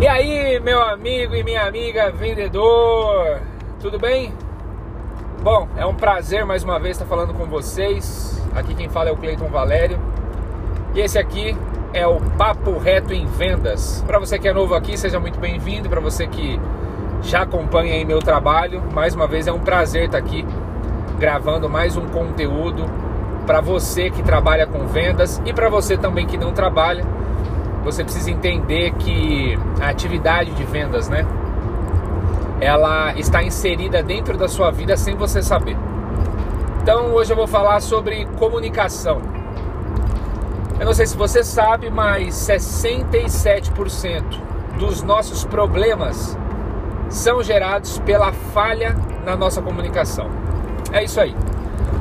E aí, meu amigo e minha amiga vendedor, tudo bem? Bom, é um prazer mais uma vez estar falando com vocês. Aqui quem fala é o Cleiton Valério. E esse aqui é o Papo Reto em Vendas. Para você que é novo aqui, seja muito bem-vindo. Para você que já acompanha aí meu trabalho, mais uma vez é um prazer estar aqui gravando mais um conteúdo para você que trabalha com vendas e para você também que não trabalha você precisa entender que a atividade de vendas, né? Ela está inserida dentro da sua vida sem você saber. Então hoje eu vou falar sobre comunicação. Eu não sei se você sabe, mas 67% dos nossos problemas são gerados pela falha na nossa comunicação. É isso aí.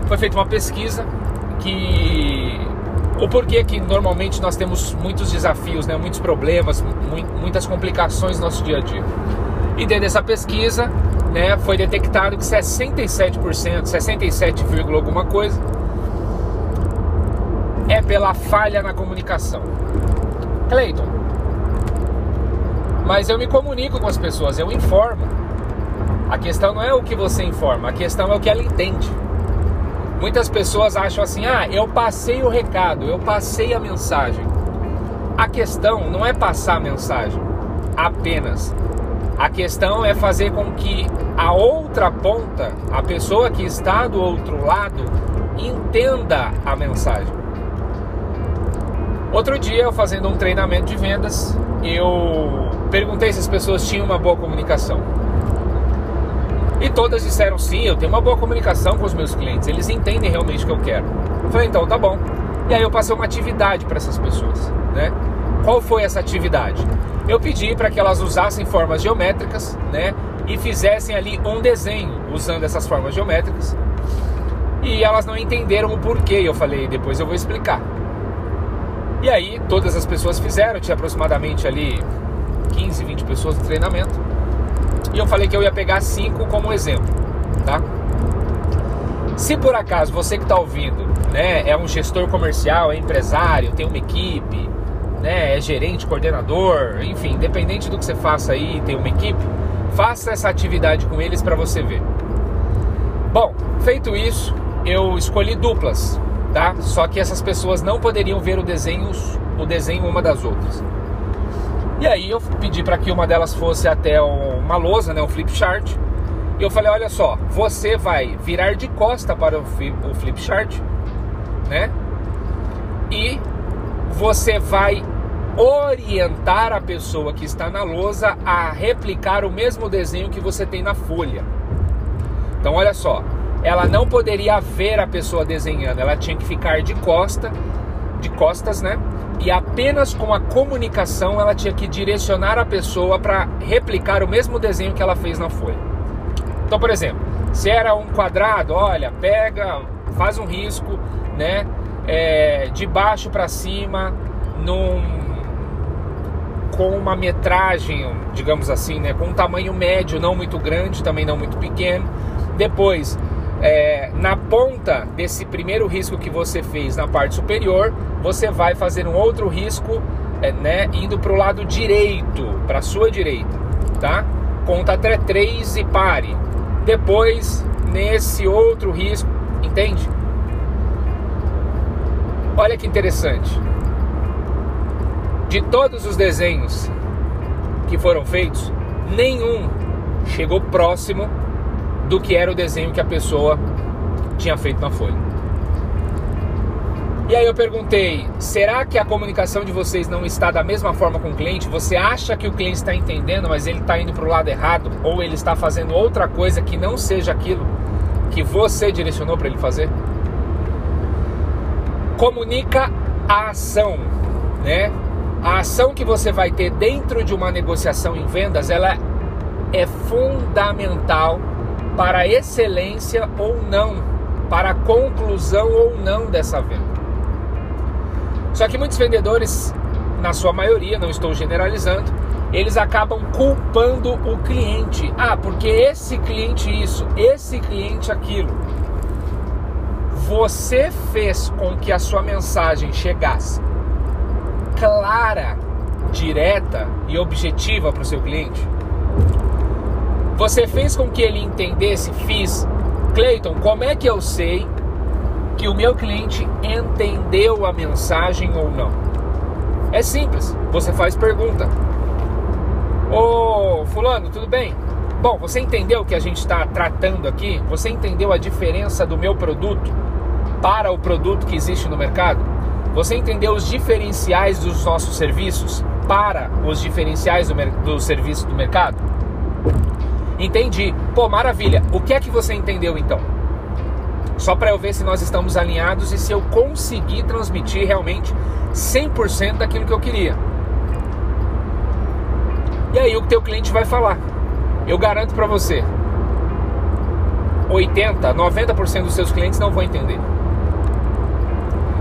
Foi feita uma pesquisa que o porquê que normalmente nós temos muitos desafios, né, muitos problemas, muitas complicações no nosso dia a dia. E dentro dessa pesquisa, né, foi detectado que 67%, 67, alguma coisa, é pela falha na comunicação. Cleiton, mas eu me comunico com as pessoas, eu informo. A questão não é o que você informa, a questão é o que ela entende. Muitas pessoas acham assim: ah, eu passei o recado, eu passei a mensagem. A questão não é passar a mensagem apenas. A questão é fazer com que a outra ponta, a pessoa que está do outro lado, entenda a mensagem. Outro dia, eu fazendo um treinamento de vendas, eu perguntei se as pessoas tinham uma boa comunicação. E todas disseram sim, eu tenho uma boa comunicação com os meus clientes, eles entendem realmente o que eu quero. Eu falei, então tá bom. E aí eu passei uma atividade para essas pessoas, né? Qual foi essa atividade? Eu pedi para que elas usassem formas geométricas, né? E fizessem ali um desenho usando essas formas geométricas. E elas não entenderam o porquê. Eu falei, depois eu vou explicar. E aí todas as pessoas fizeram, tinha aproximadamente ali 15, 20 pessoas no treinamento. E eu falei que eu ia pegar cinco como exemplo, tá? Se por acaso você que está ouvindo, né, é um gestor comercial, é empresário, tem uma equipe, né, é gerente, coordenador, enfim, independente do que você faça aí, tem uma equipe, faça essa atividade com eles para você ver. Bom, feito isso, eu escolhi duplas, tá? Só que essas pessoas não poderiam ver o desenho, o desenho uma das outras. E aí eu pedi para que uma delas fosse até uma lousa, né, um flip chart. E eu falei, olha só, você vai virar de costa para o flip chart, né? E você vai orientar a pessoa que está na lousa a replicar o mesmo desenho que você tem na folha. Então olha só, ela não poderia ver a pessoa desenhando, ela tinha que ficar de costa, de costas, né? E apenas com a comunicação ela tinha que direcionar a pessoa para replicar o mesmo desenho que ela fez na folha. Então, por exemplo, se era um quadrado, olha, pega, faz um risco, né, é, de baixo para cima, num com uma metragem, digamos assim, né, com um tamanho médio, não muito grande, também não muito pequeno. Depois, é, na ponta desse primeiro risco que você fez na parte superior, você vai fazer um outro risco, é, né, indo para o lado direito, para a sua direita, tá? Conta até 3 e pare. Depois, nesse outro risco, entende? Olha que interessante. De todos os desenhos que foram feitos, nenhum chegou próximo do que era o desenho que a pessoa tinha feito na folha. E aí eu perguntei: será que a comunicação de vocês não está da mesma forma com o cliente? Você acha que o cliente está entendendo, mas ele está indo para o lado errado? Ou ele está fazendo outra coisa que não seja aquilo que você direcionou para ele fazer? Comunica a ação, né? A ação que você vai ter dentro de uma negociação em vendas, ela é fundamental para excelência ou não, para conclusão ou não dessa venda. Só que muitos vendedores, na sua maioria, não estou generalizando, eles acabam culpando o cliente. Ah, porque esse cliente isso, esse cliente aquilo. Você fez com que a sua mensagem chegasse clara, direta e objetiva para o seu cliente? Você fez com que ele entendesse, fiz. Cleiton, como é que eu sei que o meu cliente entendeu a mensagem ou não? É simples, você faz pergunta. Ô fulano, tudo bem? Bom, você entendeu o que a gente está tratando aqui? Você entendeu a diferença do meu produto para o produto que existe no mercado? Você entendeu os diferenciais dos nossos serviços para os diferenciais do, do serviço do mercado? Entendi. Pô, maravilha. O que é que você entendeu então? Só para eu ver se nós estamos alinhados e se eu conseguir transmitir realmente 100% daquilo que eu queria. E aí o teu cliente vai falar. Eu garanto para você, 80, 90% dos seus clientes não vão entender.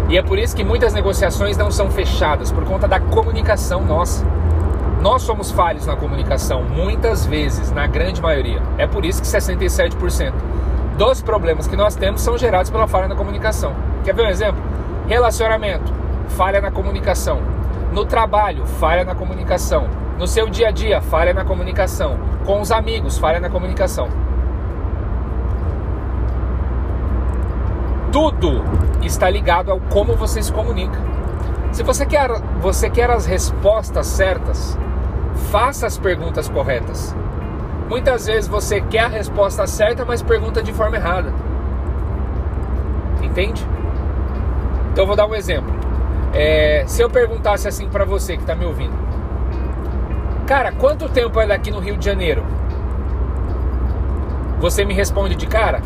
E é por isso que muitas negociações não são fechadas, por conta da comunicação nossa. Nós somos falhos na comunicação, muitas vezes, na grande maioria. É por isso que 67% dos problemas que nós temos são gerados pela falha na comunicação. Quer ver um exemplo? Relacionamento, falha na comunicação. No trabalho, falha na comunicação. No seu dia a dia, falha na comunicação. Com os amigos, falha na comunicação. Tudo está ligado ao como você se comunica. Se você quer, você quer as respostas certas, faça as perguntas corretas. Muitas vezes você quer a resposta certa, mas pergunta de forma errada. Entende? Então eu vou dar um exemplo. É, se eu perguntasse assim para você que está me ouvindo, cara, quanto tempo é daqui no Rio de Janeiro? Você me responde de cara?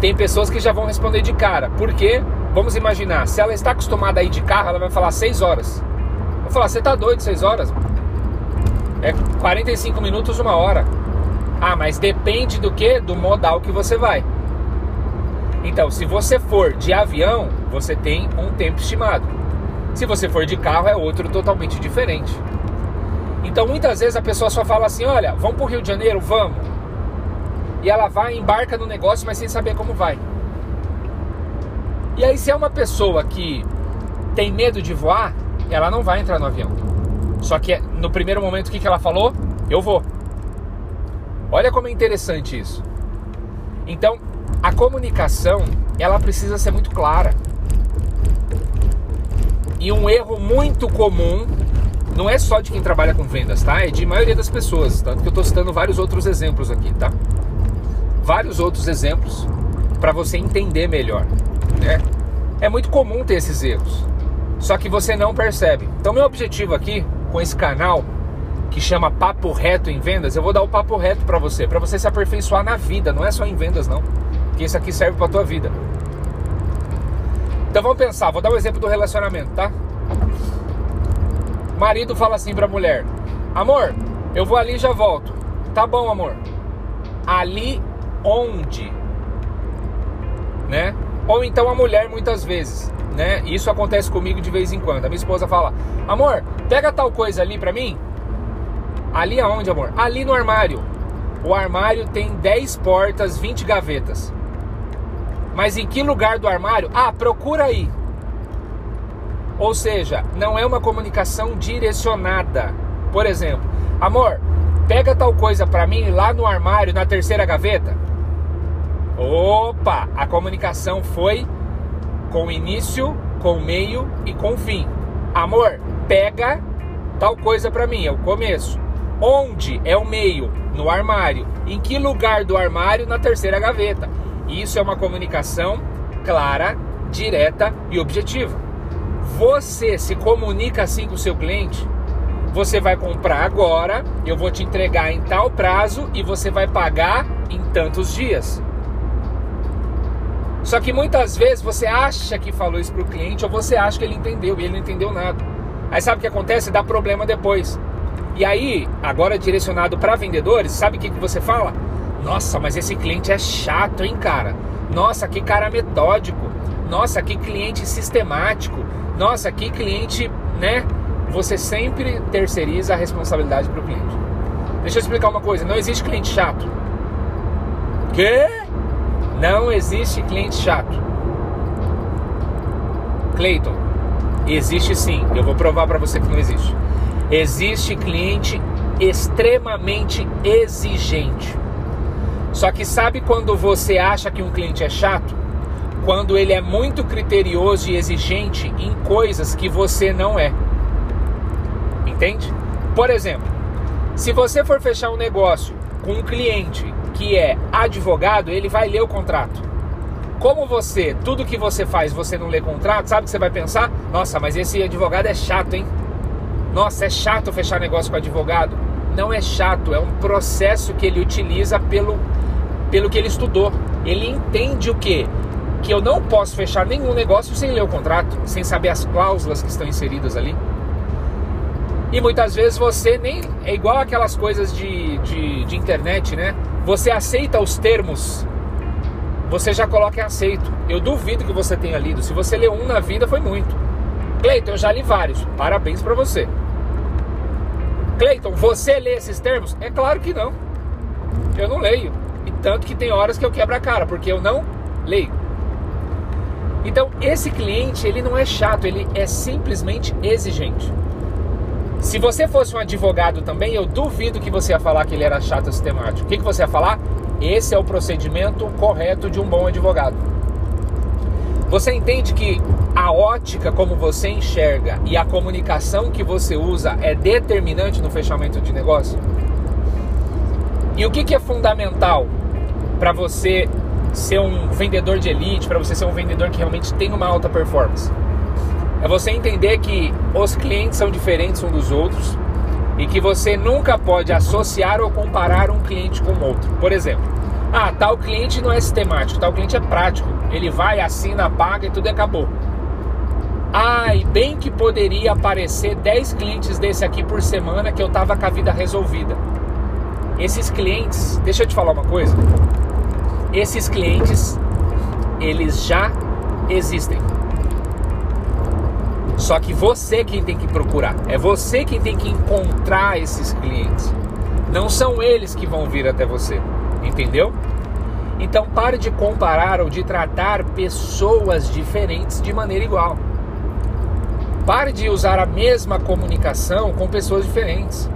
Tem pessoas que já vão responder de cara, porque vamos imaginar, se ela está acostumada a ir de carro, ela vai falar 6 horas. Vou falar, você tá doido, 6 horas? É 45 minutos, uma hora. Ah, mas depende do que? Do modal que você vai. Então, se você for de avião, você tem um tempo estimado. Se você for de carro, é outro totalmente diferente. Então, muitas vezes a pessoa só fala assim: olha, vamos para o Rio de Janeiro? Vamos. E ela vai, embarca no negócio, mas sem saber como vai. E aí, se é uma pessoa que tem medo de voar, ela não vai entrar no avião. Só que no primeiro momento, o que, que ela falou? Eu vou. Olha como é interessante isso. Então, a comunicação, ela precisa ser muito clara. E um erro muito comum, não é só de quem trabalha com vendas, tá? É de maioria das pessoas, tanto que eu estou citando vários outros exemplos aqui, tá? Vários outros exemplos para você entender melhor, né? É muito comum ter esses erros, só que você não percebe. Então, meu objetivo aqui com esse canal que chama Papo Reto em Vendas, eu vou dar o papo reto para você, para você se aperfeiçoar na vida, não é só em vendas não, que isso aqui serve para tua vida. Então vamos pensar, vou dar um exemplo do relacionamento, tá? Marido fala assim pra mulher: "Amor, eu vou ali e já volto". Tá bom, amor. Ali onde? Né? Ou então a mulher muitas vezes né? Isso acontece comigo de vez em quando. A minha esposa fala: "Amor, pega tal coisa ali para mim". Ali aonde, amor? Ali no armário. O armário tem 10 portas, 20 gavetas. Mas em que lugar do armário? Ah, procura aí. Ou seja, não é uma comunicação direcionada. Por exemplo, amor, pega tal coisa para mim lá no armário, na terceira gaveta. Opa, a comunicação foi com início, com meio e com fim. Amor, pega tal coisa para mim, é o começo. Onde é o meio? No armário. Em que lugar do armário? Na terceira gaveta. Isso é uma comunicação clara, direta e objetiva. Você se comunica assim com o seu cliente? Você vai comprar agora, eu vou te entregar em tal prazo e você vai pagar em tantos dias. Só que muitas vezes você acha que falou isso para o cliente ou você acha que ele entendeu e ele não entendeu nada. Aí sabe o que acontece? Dá problema depois. E aí, agora direcionado para vendedores, sabe o que, que você fala? Nossa, mas esse cliente é chato, hein, cara? Nossa, que cara metódico. Nossa, que cliente sistemático. Nossa, que cliente, né? Você sempre terceiriza a responsabilidade para o cliente. Deixa eu explicar uma coisa: não existe cliente chato. Quê? Não existe cliente chato. Cleiton, existe sim. Eu vou provar para você que não existe. Existe cliente extremamente exigente. Só que sabe quando você acha que um cliente é chato? Quando ele é muito criterioso e exigente em coisas que você não é. Entende? Por exemplo, se você for fechar um negócio com um cliente que é advogado, ele vai ler o contrato. Como você, tudo que você faz, você não lê contrato, sabe o que você vai pensar? Nossa, mas esse advogado é chato, hein? Nossa, é chato fechar negócio com advogado. Não é chato, é um processo que ele utiliza pelo, pelo que ele estudou. Ele entende o que? Que eu não posso fechar nenhum negócio sem ler o contrato, sem saber as cláusulas que estão inseridas ali. E muitas vezes você nem. É igual aquelas coisas de, de, de internet, né? Você aceita os termos, você já coloca em aceito. Eu duvido que você tenha lido. Se você leu um na vida, foi muito. Cleiton, eu já li vários. Parabéns para você. Cleiton, você lê esses termos? É claro que não. Eu não leio. E tanto que tem horas que eu quebro a cara, porque eu não leio. Então, esse cliente, ele não é chato, ele é simplesmente exigente. Se você fosse um advogado também, eu duvido que você ia falar que ele era chato sistemático. O que, que você ia falar? Esse é o procedimento correto de um bom advogado. Você entende que a ótica como você enxerga e a comunicação que você usa é determinante no fechamento de negócio? E o que, que é fundamental para você ser um vendedor de elite, para você ser um vendedor que realmente tem uma alta performance? É você entender que os clientes são diferentes uns dos outros e que você nunca pode associar ou comparar um cliente com outro. Por exemplo, ah, tal cliente não é sistemático, tal cliente é prático. Ele vai, assina, paga e tudo acabou. Ah, e bem que poderia aparecer 10 clientes desse aqui por semana que eu tava com a vida resolvida. Esses clientes, deixa eu te falar uma coisa. Esses clientes, eles já existem. Só que você quem tem que procurar, é você quem tem que encontrar esses clientes. Não são eles que vão vir até você, entendeu? Então pare de comparar ou de tratar pessoas diferentes de maneira igual. Pare de usar a mesma comunicação com pessoas diferentes.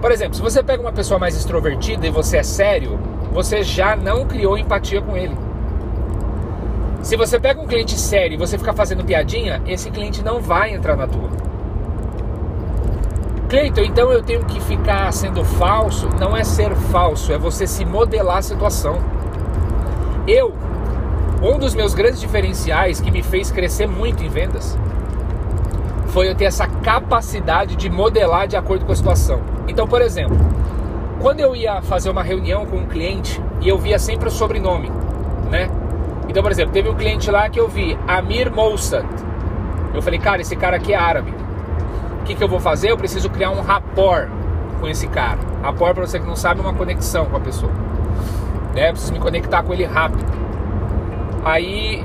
Por exemplo, se você pega uma pessoa mais extrovertida e você é sério, você já não criou empatia com ele. Se você pega um cliente sério e você ficar fazendo piadinha, esse cliente não vai entrar na tua. Cleiton, então eu tenho que ficar sendo falso? Não é ser falso, é você se modelar a situação. Eu, um dos meus grandes diferenciais que me fez crescer muito em vendas foi eu ter essa capacidade de modelar de acordo com a situação. Então, por exemplo, quando eu ia fazer uma reunião com um cliente e eu via sempre o sobrenome, né? Então, por exemplo, teve um cliente lá que eu vi, Amir Moussad. Eu falei, cara, esse cara aqui é árabe. O que, que eu vou fazer? Eu preciso criar um rapport com esse cara. Rapport, para você que não sabe, é uma conexão com a pessoa. Né? Eu preciso me conectar com ele rápido. Aí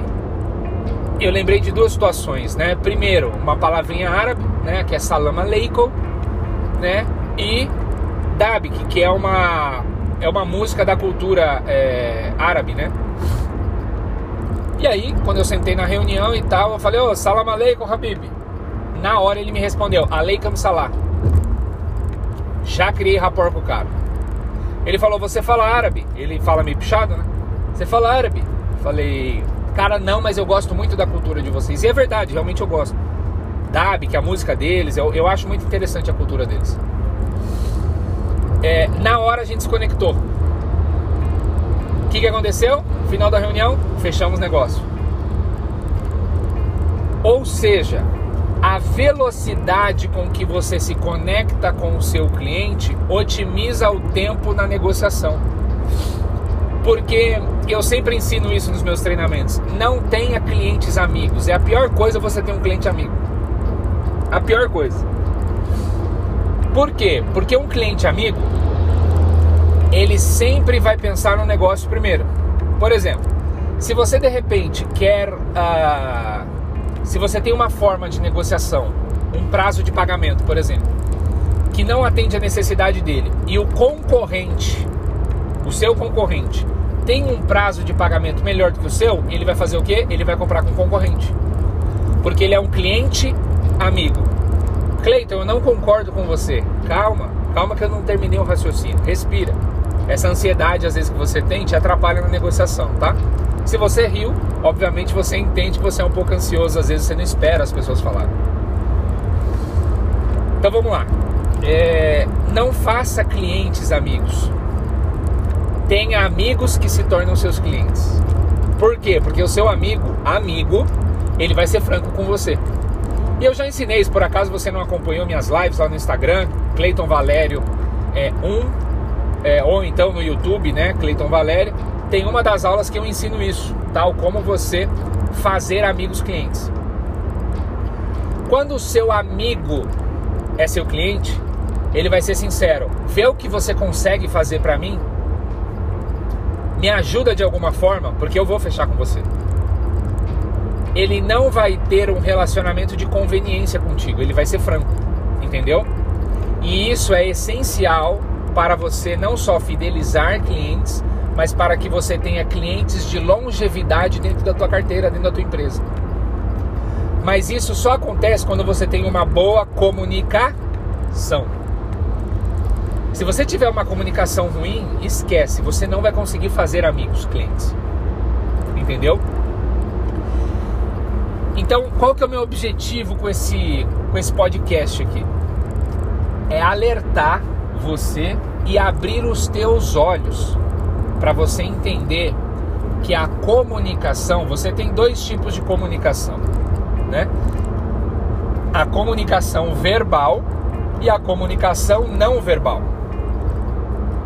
eu lembrei de duas situações, né? Primeiro, uma palavrinha árabe, né? Que é salam aleikum, né? E dabik, que é uma é uma música da cultura é, árabe, né? E aí, quando eu sentei na reunião e tal, eu falei, ô, oh, salam aleikum, Habib. Na hora ele me respondeu, aleikum salam. Já criei rapport com o cara. Ele falou, você fala árabe? Ele fala meio pichado, né? Você fala árabe? Falei, Cara, não, mas eu gosto muito da cultura de vocês. E é verdade, realmente eu gosto. Dab, que é a música deles, eu, eu acho muito interessante a cultura deles. É, na hora a gente se conectou. O que, que aconteceu? Final da reunião, fechamos negócio. Ou seja, a velocidade com que você se conecta com o seu cliente otimiza o tempo na negociação. Porque eu sempre ensino isso nos meus treinamentos. Não tenha clientes amigos. É a pior coisa você ter um cliente amigo. A pior coisa. Por quê? Porque um cliente amigo, ele sempre vai pensar no negócio primeiro. Por exemplo, se você de repente quer. Uh, se você tem uma forma de negociação, um prazo de pagamento, por exemplo, que não atende a necessidade dele, e o concorrente o seu concorrente tem um prazo de pagamento melhor do que o seu, ele vai fazer o quê? Ele vai comprar com o concorrente. Porque ele é um cliente amigo. Cleiton, eu não concordo com você. Calma, calma que eu não terminei o raciocínio. Respira. Essa ansiedade, às vezes, que você tem, te atrapalha na negociação, tá? Se você riu, obviamente você entende que você é um pouco ansioso, às vezes você não espera as pessoas falarem. Então vamos lá. É, não faça clientes amigos. Tenha amigos que se tornam seus clientes. Por quê? Porque o seu amigo, amigo, ele vai ser franco com você. E eu já ensinei, se por acaso você não acompanhou minhas lives lá no Instagram, Cleiton Valério é um, é, ou então no YouTube, né, Cleiton Valério, tem uma das aulas que eu ensino isso, tal como você fazer amigos clientes. Quando o seu amigo é seu cliente, ele vai ser sincero, vê o que você consegue fazer para mim, me ajuda de alguma forma, porque eu vou fechar com você ele não vai ter um relacionamento de conveniência contigo, ele vai ser franco, entendeu? E isso é essencial para você não só fidelizar clientes, mas para que você tenha clientes de longevidade dentro da tua carteira, dentro da tua empresa. Mas isso só acontece quando você tem uma boa comunicação. Se você tiver uma comunicação ruim, esquece, você não vai conseguir fazer amigos, clientes. Entendeu? Então, qual que é o meu objetivo com esse, com esse podcast aqui? É alertar você e abrir os teus olhos para você entender que a comunicação, você tem dois tipos de comunicação, né? A comunicação verbal e a comunicação não verbal.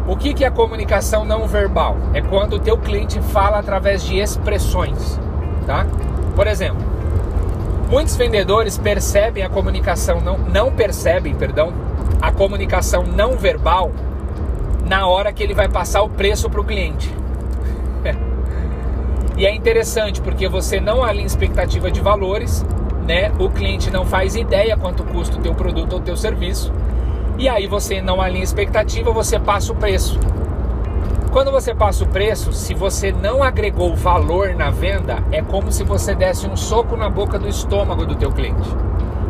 O que, que é a comunicação não verbal? É quando o teu cliente fala através de expressões, tá? Por exemplo, Muitos vendedores percebem a comunicação não, não percebem, perdão, a comunicação não verbal na hora que ele vai passar o preço para o cliente. e é interessante porque você não alinha expectativa de valores, né? O cliente não faz ideia quanto custa o teu produto ou teu serviço. E aí você não alinha expectativa, você passa o preço. Quando você passa o preço, se você não agregou valor na venda, é como se você desse um soco na boca do estômago do teu cliente.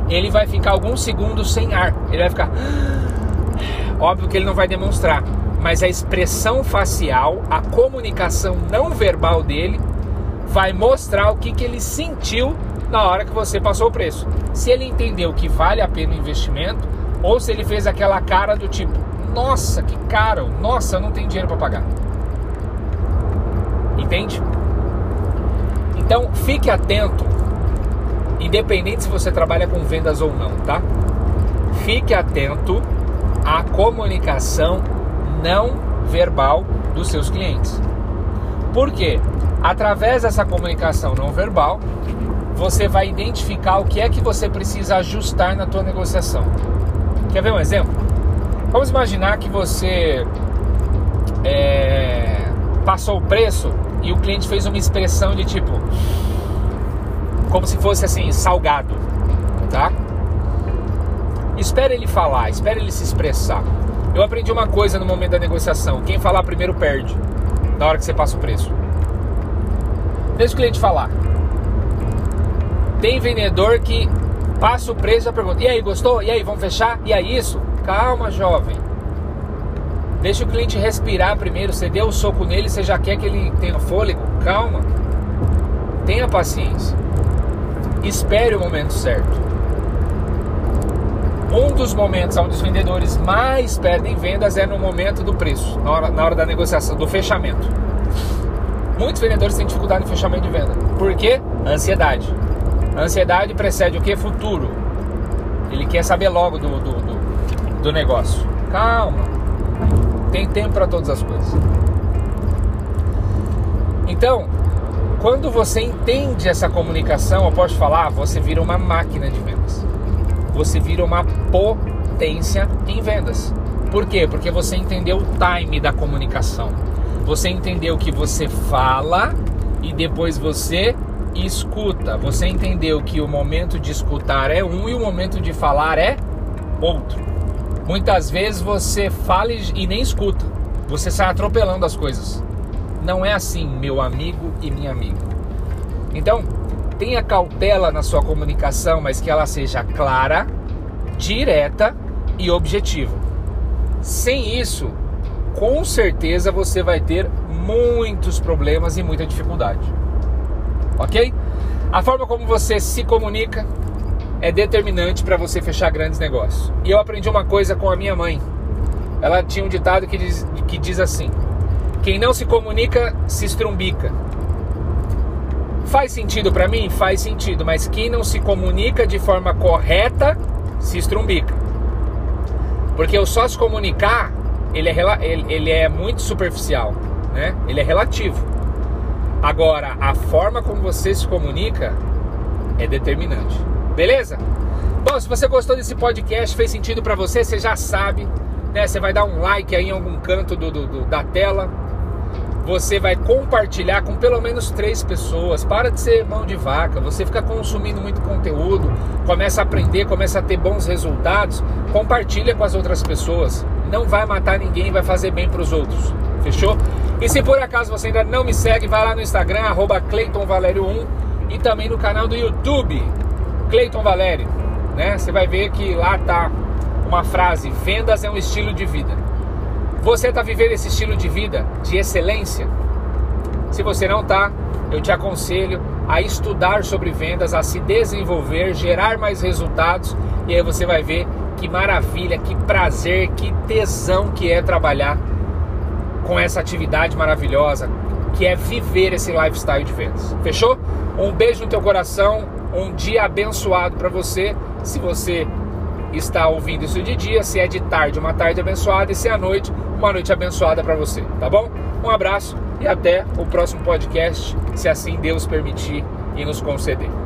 Ele vai ficar alguns segundos sem ar. Ele vai ficar óbvio que ele não vai demonstrar, mas a expressão facial, a comunicação não verbal dele vai mostrar o que, que ele sentiu na hora que você passou o preço. Se ele entendeu que vale a pena o investimento ou se ele fez aquela cara do tipo, nossa, que caro, nossa, não tenho dinheiro para pagar. Entende? Então fique atento, independente se você trabalha com vendas ou não, tá? Fique atento à comunicação não verbal dos seus clientes. Por quê? Através dessa comunicação não verbal, você vai identificar o que é que você precisa ajustar na tua negociação. Quer ver um exemplo? Vamos imaginar que você é, passou o preço e o cliente fez uma expressão de tipo, como se fosse assim, salgado, tá? Espere ele falar, espere ele se expressar. Eu aprendi uma coisa no momento da negociação: quem falar primeiro perde, na hora que você passa o preço. Deixa o cliente falar. Tem vendedor que passa o preço e pergunta: e aí, gostou? E aí, vamos fechar? E aí, isso? Calma, jovem. Deixa o cliente respirar primeiro. Você deu o um soco nele, você já quer que ele tenha fôlego? Calma. Tenha paciência. Espere o momento certo. Um dos momentos onde os vendedores mais perdem vendas é no momento do preço, na hora, na hora da negociação, do fechamento. Muitos vendedores têm dificuldade no fechamento de venda. Por quê? Ansiedade. Ansiedade precede o que? Futuro. Ele quer saber logo do, do, do do negócio. Calma. Tem tempo para todas as coisas. Então, quando você entende essa comunicação, eu posso falar, você vira uma máquina de vendas. Você vira uma potência em vendas. Por quê? Porque você entendeu o time da comunicação. Você entendeu que você fala e depois você escuta. Você entendeu que o momento de escutar é um e o momento de falar é outro. Muitas vezes você fala e nem escuta. Você sai atropelando as coisas. Não é assim, meu amigo e minha amiga. Então, tenha cautela na sua comunicação, mas que ela seja clara, direta e objetiva. Sem isso, com certeza você vai ter muitos problemas e muita dificuldade. Ok? A forma como você se comunica é determinante para você fechar grandes negócios. E eu aprendi uma coisa com a minha mãe. Ela tinha um ditado que diz, que diz assim: Quem não se comunica se estrumbica. Faz sentido para mim? Faz sentido, mas quem não se comunica de forma correta se estrumbica. Porque o só se comunicar, ele é, ele, ele é muito superficial, né? Ele é relativo. Agora, a forma como você se comunica é determinante. Beleza? Bom, se você gostou desse podcast, fez sentido para você, você já sabe, né? Você vai dar um like aí em algum canto do, do, do da tela você vai compartilhar com pelo menos três pessoas. Para de ser mão de vaca. Você fica consumindo muito conteúdo, começa a aprender, começa a ter bons resultados. Compartilha com as outras pessoas. Não vai matar ninguém, vai fazer bem para os outros. Fechou? E se por acaso você ainda não me segue, vai lá no Instagram, arroba 1 e também no canal do YouTube, Cleiton Valério. Né? Você vai ver que lá tá uma frase: vendas é um estilo de vida. Você está vivendo esse estilo de vida de excelência? Se você não está, eu te aconselho a estudar sobre vendas, a se desenvolver, gerar mais resultados e aí você vai ver que maravilha, que prazer, que tesão que é trabalhar com essa atividade maravilhosa que é viver esse lifestyle de vendas. Fechou? Um beijo no teu coração, um dia abençoado para você. Se você está ouvindo isso de dia, se é de tarde, uma tarde abençoada e se é à noite, uma noite abençoada para você, tá bom? Um abraço e até o próximo podcast, se assim Deus permitir e nos conceder.